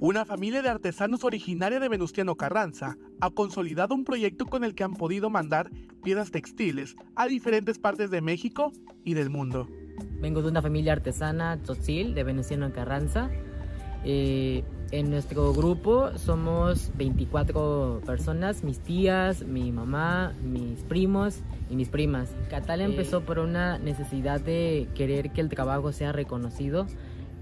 Una familia de artesanos originaria de Venustiano Carranza ha consolidado un proyecto con el que han podido mandar piezas textiles a diferentes partes de México y del mundo. Vengo de una familia artesana tzotzil de Venustiano Carranza. Eh, en nuestro grupo somos 24 personas, mis tías, mi mamá, mis primos y mis primas. Catal empezó por una necesidad de querer que el trabajo sea reconocido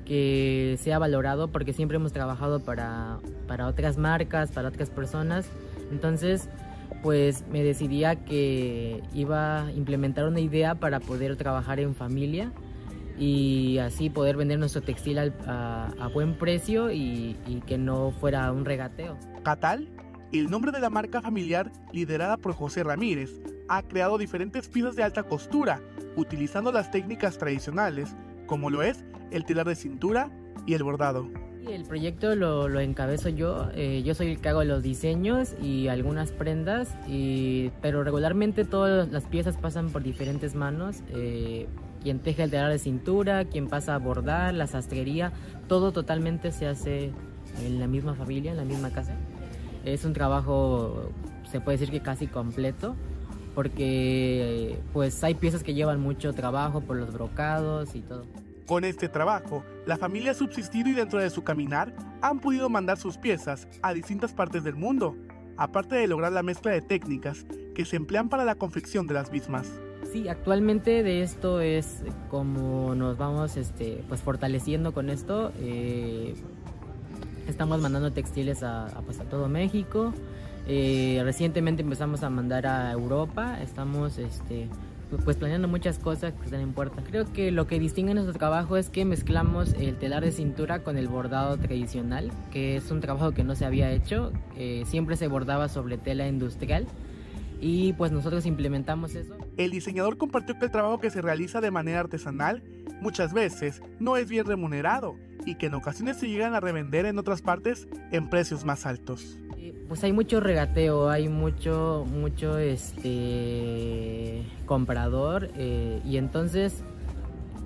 que sea valorado porque siempre hemos trabajado para, para otras marcas, para otras personas. Entonces, pues me decidía que iba a implementar una idea para poder trabajar en familia y así poder vender nuestro textil a, buen precio y, y, que no fuera un regateo. Catal, el nombre de la marca familiar liderada por José Ramírez, ha creado diferentes piezas de alta costura, utilizando las técnicas tradicionales, como lo es el telar de cintura y el bordado. El proyecto lo, lo encabezo yo, eh, yo soy el que hago los diseños y algunas prendas, y, pero regularmente todas las piezas pasan por diferentes manos. Eh, quien teje el telar de cintura, quien pasa a bordar, la sastrería, todo totalmente se hace en la misma familia, en la misma casa. Es un trabajo, se puede decir que casi completo, porque pues hay piezas que llevan mucho trabajo por los brocados y todo. Con este trabajo, la familia ha subsistido y dentro de su caminar han podido mandar sus piezas a distintas partes del mundo, aparte de lograr la mezcla de técnicas que se emplean para la confección de las mismas. Sí, actualmente de esto es como nos vamos este, pues fortaleciendo con esto. Eh, estamos mandando textiles a, pues, a todo México. Eh, recientemente empezamos a mandar a Europa. Estamos este, pues planeando muchas cosas que están en puerta. Creo que lo que distingue nuestro trabajo es que mezclamos el telar de cintura con el bordado tradicional, que es un trabajo que no se había hecho, siempre se bordaba sobre tela industrial y pues nosotros implementamos eso. El diseñador compartió que el trabajo que se realiza de manera artesanal muchas veces no es bien remunerado y que en ocasiones se llegan a revender en otras partes en precios más altos. Pues hay mucho regateo, hay mucho, mucho este comprador eh, y entonces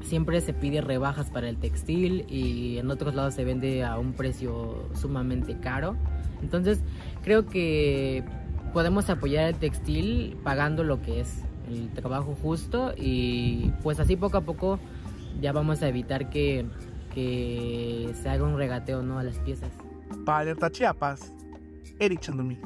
siempre se pide rebajas para el textil y en otros lados se vende a un precio sumamente caro. Entonces creo que podemos apoyar el textil pagando lo que es el trabajo justo y pues así poco a poco ya vamos a evitar que, que se haga un regateo ¿no? a las piezas. Para Alerta Chiapas, Eric Chandomí.